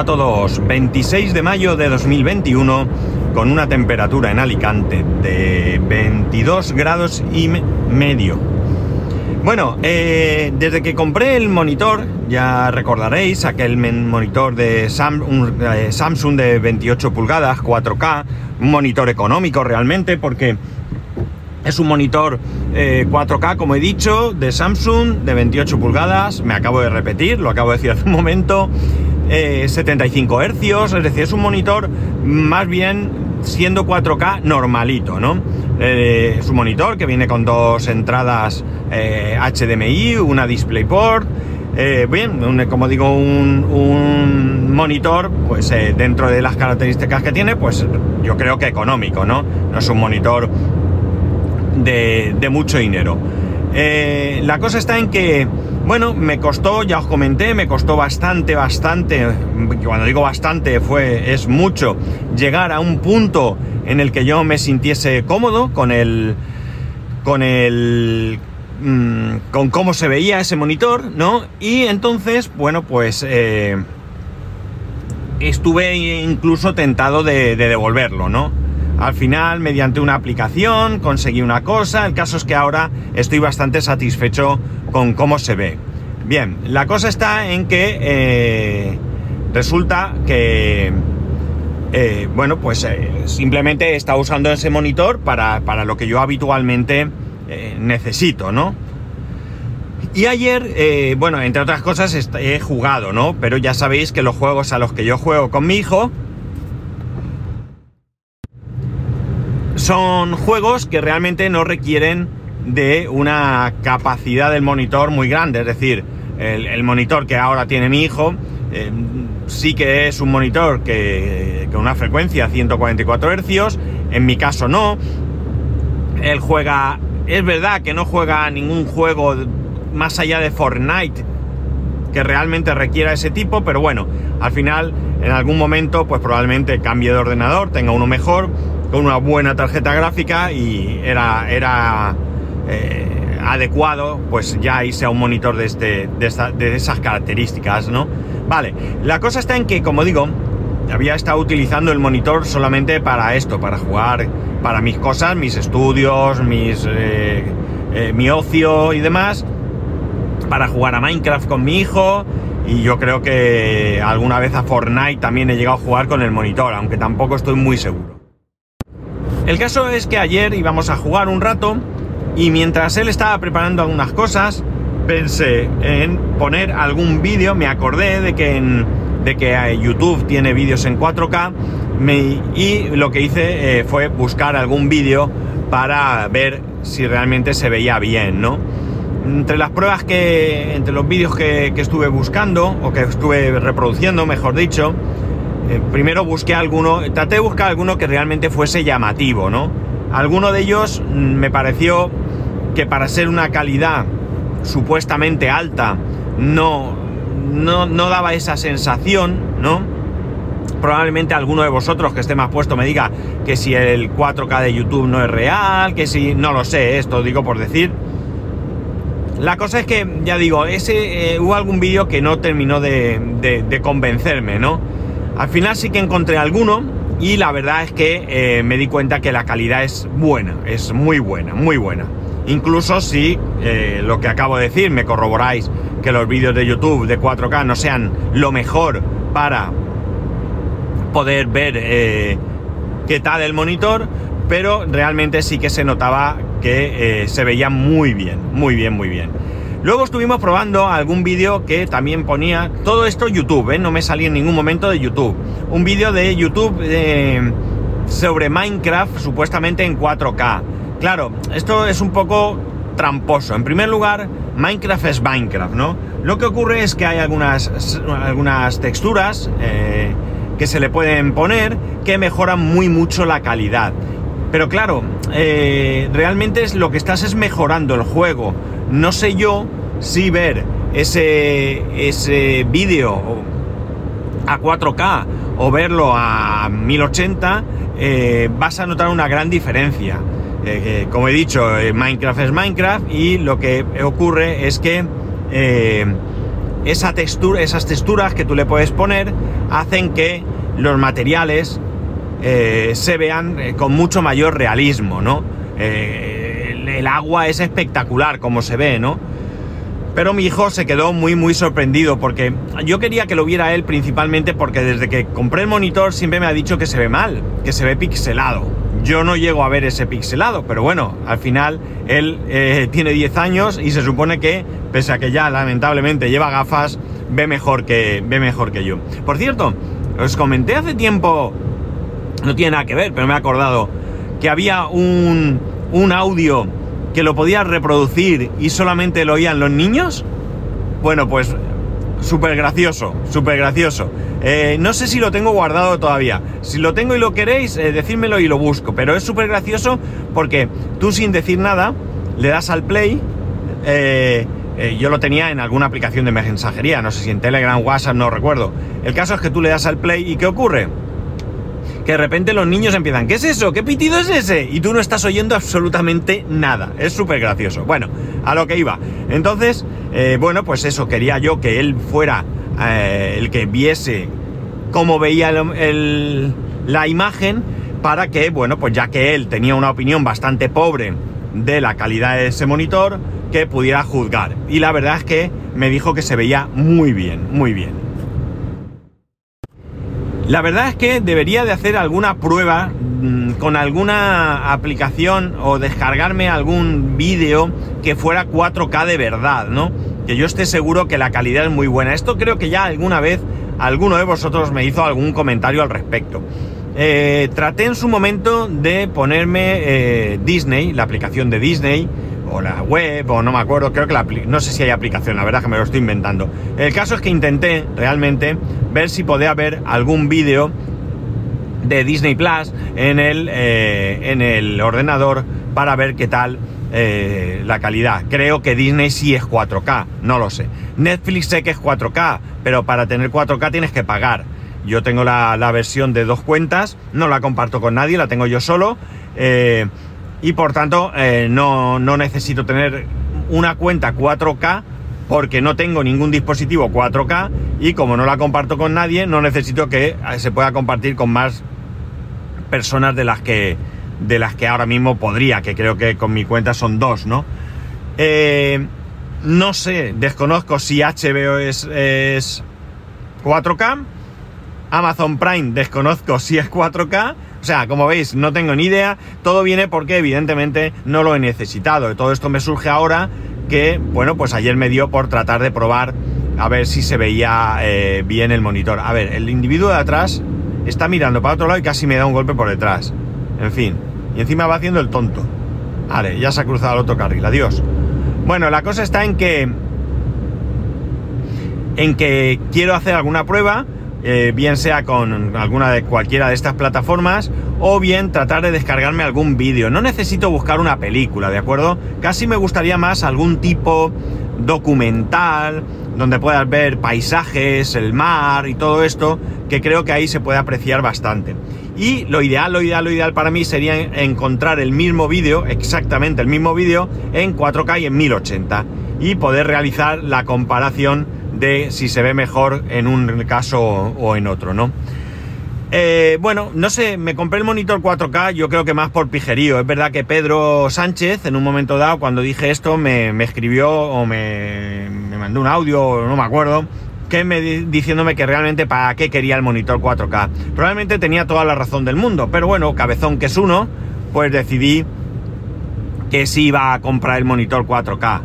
a todos? 26 de mayo de 2021 con una temperatura en Alicante de 22 grados y medio. Bueno, eh, desde que compré el monitor, ya recordaréis aquel monitor de eh, Samsung de 28 pulgadas, 4K, un monitor económico realmente porque es un monitor 4K, eh, como he dicho, de Samsung, de 28 pulgadas, me acabo de repetir, lo acabo de decir hace un momento, 75 eh, Hz, es decir, es un monitor más bien siendo 4K normalito, ¿no? Eh, es un monitor que viene con dos entradas HDMI, una DisplayPort, bien, como digo, un, monitor, pues dentro de las características que tiene, pues yo creo que económico, ¿no? No es un monitor de, mucho dinero. Eh, la cosa está en que, bueno, me costó, ya os comenté, me costó bastante, bastante, cuando digo bastante fue, es mucho, llegar a un punto en el que yo me sintiese cómodo con el, con el, mm, con cómo se veía ese monitor, ¿no? Y entonces, bueno, pues eh, estuve incluso tentado de devolverlo, ¿no? Al final, mediante una aplicación, conseguí una cosa. El caso es que ahora estoy bastante satisfecho con cómo se ve. Bien, la cosa está en que eh, resulta que, eh, bueno, pues eh, simplemente está usando ese monitor para, para lo que yo habitualmente necesito, ¿no? Y ayer, bueno, entre otras cosas he jugado, ¿no? Pero ya sabéis que los juegos a los que yo juego con mi hijo, son juegos que realmente no requieren de una capacidad del monitor muy grande, es decir, el, monitor que ahora tiene mi hijo eh, sí que es un monitor que con una frecuencia 144 Hz, en mi caso no. Él juega, es verdad que no juega ningún juego más allá de Fortnite que realmente requiera ese tipo, pero bueno, al final en algún momento pues probablemente cambie de ordenador, tenga uno mejor con una buena tarjeta gráfica y era, era eh, adecuado, pues ya irse a un monitor de, este, de, esas características, ¿no? Vale, la cosa está en que, como digo, había estado utilizando el monitor solamente para esto, para jugar, para mis cosas, mis estudios, mis, eh, eh, mi ocio y demás, para jugar a Minecraft con mi hijo. Y yo creo que alguna vez a Fortnite también he llegado a jugar con el monitor, aunque tampoco estoy muy seguro. El caso es que ayer íbamos a jugar un rato y mientras él estaba preparando algunas cosas, pensé en poner algún vídeo, me acordé de que, de que eh, YouTube tiene vídeos en 4K y lo que hice eh, fue buscar algún vídeo para ver si realmente se veía bien, ¿no? Entre las pruebas que, entre los vídeos que estuve buscando, o que estuve reproduciendo, mejor dicho, eh, primero busqué alguno, traté de buscar alguno que realmente fuese llamativo, ¿no? Alguno de ellos mm, me pareció que para ser una calidad supuestamente alta no, no, no daba esa sensación, ¿no? Probablemente alguno de vosotros que esté más puesto me diga que si el 4K de YouTube no es real, que si no lo sé, esto digo por decir. La cosa es que, ya digo, ese eh, hubo algún vídeo que no terminó de, de convencerme, ¿no? Al final sí que encontré alguno y la verdad es que eh, me di cuenta que la calidad es buena, es muy buena, muy buena. Incluso si eh, lo que acabo de decir me corroboráis que los vídeos de YouTube de 4K no sean lo mejor para poder ver eh, qué tal el monitor, pero realmente sí que se notaba que se veía muy bien, muy bien, muy bien. Luego estuvimos probando algún vídeo que también ponía, todo esto YouTube, ¿eh? no me salía en ningún momento de YouTube. Un vídeo de YouTube eh, sobre Minecraft supuestamente en 4K. Claro, esto es un poco tramposo. En primer lugar, Minecraft es Minecraft, ¿no? Lo que ocurre es que hay algunas, texturas eh, que se le pueden poner que mejoran muy mucho la calidad. Pero claro, realmente es lo que estás es mejorando el juego no sé yo si ver ese, ese vídeo a 4K o verlo a 1080 eh, vas a notar una gran diferencia. Eh, como he dicho, eh, Minecraft es Minecraft y lo que ocurre es que esa textura, esas texturas que tú le puedes poner hacen que los materiales eh, se vean eh, con mucho mayor realismo, ¿no? El, el agua es espectacular como se ve, ¿no? Pero mi hijo se quedó muy muy sorprendido porque yo quería que lo viera él principalmente porque desde que compré el monitor siempre me ha dicho que se ve mal, que se ve pixelado. Yo no llego a ver ese pixelado, pero bueno, al final él eh, tiene 10 años y se supone que, pese a que ya lamentablemente lleva gafas, ve mejor que, ve mejor que yo. Por cierto, os comenté hace tiempo, no tiene nada que ver, pero me he acordado, que había un, un audio que lo podías reproducir y solamente lo oían los niños? Bueno, pues súper gracioso, súper gracioso. Eh, no sé si lo tengo guardado todavía. Si lo tengo y lo queréis, eh, decídmelo y lo busco. Pero es súper gracioso porque tú sin decir nada le das al play. Eh, eh, yo lo tenía en alguna aplicación de mensajería, no sé si en Telegram, WhatsApp, no recuerdo. El caso es que tú le das al play y ¿qué ocurre? De repente los niños empiezan, ¿qué es eso? ¿Qué pitido es ese? Y tú no estás oyendo absolutamente nada. Es súper gracioso. Bueno, a lo que iba. Entonces, eh, bueno, pues eso, quería yo que él fuera eh, el que viese cómo veía la imagen para que, bueno, pues ya que él tenía una opinión bastante pobre de la calidad de ese monitor, que pudiera juzgar. Y la verdad es que me dijo que se veía muy bien, muy bien. La verdad es que debería de hacer alguna prueba mm, con alguna aplicación o descargarme algún vídeo que fuera 4K de verdad, ¿no? Que yo esté seguro que la calidad es muy buena. Esto creo que ya alguna vez alguno de vosotros me hizo algún comentario al respecto. Eh, traté en su momento de ponerme eh, Disney, la aplicación de Disney, o la web, o no me acuerdo, creo que la no sé si hay aplicación, la verdad que me lo estoy inventando. El caso es que intenté realmente ver si podía ver algún vídeo de Disney Plus en el, eh, en el ordenador para ver qué tal eh, la calidad. Creo que Disney sí es 4K, no lo sé. Netflix sé que es 4K, pero para tener 4K tienes que pagar. Yo tengo la, la versión de dos cuentas, no la comparto con nadie, la tengo yo solo. eh, y por tanto, eh, no, no necesito tener una cuenta 4K porque no tengo ningún dispositivo 4K y como no la comparto con nadie, no necesito que eh, se pueda compartir con más personas de las que de las que ahora mismo podría, que creo que con mi cuenta son dos, ¿no? Eh, no sé, desconozco si HBO es, es 4K. Amazon Prime desconozco si es 4K. O sea, como veis, no tengo ni idea. Todo viene porque evidentemente no lo he necesitado. Todo esto me surge ahora que, bueno, pues ayer me dio por tratar de probar a ver si se veía eh, bien el monitor. A ver, el individuo de atrás está mirando para otro lado y casi me da un golpe por detrás. En fin. Y encima va haciendo el tonto. Vale, ya se ha cruzado al otro carril. Adiós. Bueno, la cosa está en que en que quiero hacer alguna prueba, eh, bien sea con alguna de cualquiera de estas plataformas, o bien tratar de descargarme algún vídeo. No necesito buscar una película, ¿de acuerdo? Casi me gustaría más algún tipo documental, donde puedas ver paisajes, el mar y todo esto, que creo que ahí se puede apreciar bastante. Y lo ideal, lo ideal, lo ideal para mí sería encontrar el mismo vídeo, exactamente el mismo vídeo, en 4K y en 1080. Y poder realizar la comparación de si se ve mejor en un caso o en otro, ¿no? Eh, bueno, no sé, me compré el monitor 4K, yo creo que más por pijerío. Es verdad que Pedro Sánchez, en un momento dado, cuando dije esto, me, me escribió o me, me mandó un audio, no me acuerdo, que me di- diciéndome que realmente para qué quería el monitor 4K. Probablemente tenía toda la razón del mundo, pero bueno, cabezón que es uno, pues decidí que sí iba a comprar el monitor 4K.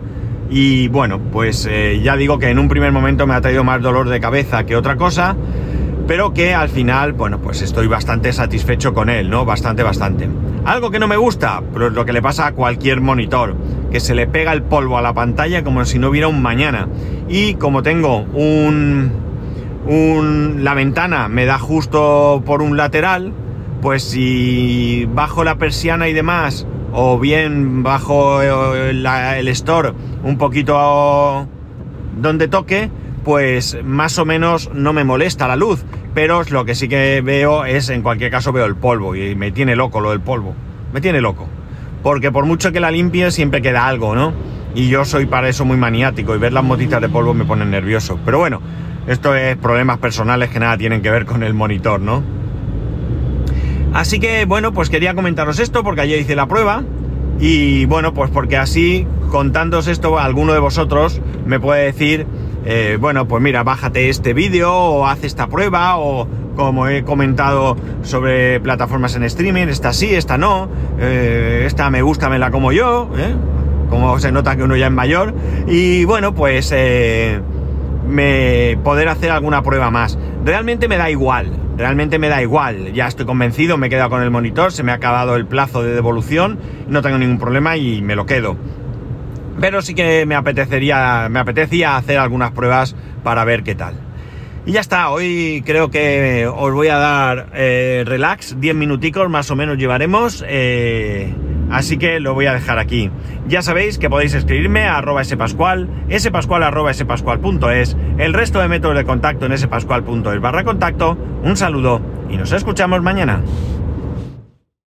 Y bueno, pues eh, ya digo que en un primer momento me ha traído más dolor de cabeza que otra cosa, pero que al final, bueno, pues estoy bastante satisfecho con él, ¿no? Bastante, bastante. Algo que no me gusta, pero es lo que le pasa a cualquier monitor, que se le pega el polvo a la pantalla como si no hubiera un mañana. Y como tengo un, un la ventana me da justo por un lateral, pues si bajo la persiana y demás, o bien bajo eh, la- el store un poquito donde toque, pues más o menos no me molesta la luz. Pero lo que sí que veo es, en cualquier caso, veo el polvo y me tiene loco lo del polvo. Me tiene loco. Porque por mucho que la limpie, siempre queda algo, ¿no? y yo soy para eso muy maniático y ver las motitas de polvo me pone nervioso. Pero bueno, esto es problemas personales que nada tienen que ver con el monitor, ¿no? Así que bueno, pues quería comentaros esto porque ayer hice la prueba y bueno, pues porque así contándoos esto, alguno de vosotros me puede decir, eh, bueno, pues mira, bájate este vídeo o haz esta prueba o como he comentado sobre plataformas en streaming, esta sí, esta no, eh, esta me gusta, me la como yo, ¿eh? como se nota que uno ya es mayor, y bueno, pues me poder hacer alguna prueba más. Realmente me da igual, realmente me da igual, ya estoy convencido, me he quedado con el monitor, se me ha acabado el plazo de devolución, no tengo ningún problema y me lo quedo. Pero sí que me apetecería, me apetecía hacer algunas pruebas para ver qué tal. Y ya está, hoy creo que os voy a dar eh, relax, 10 minuticos más o menos llevaremos, eh, así que lo voy a dejar aquí. Ya sabéis que podéis escribirme a arroba spascual, spascual arroba spascual.es, el resto de métodos de contacto en spascual.es barra contacto, un saludo y nos escuchamos mañana.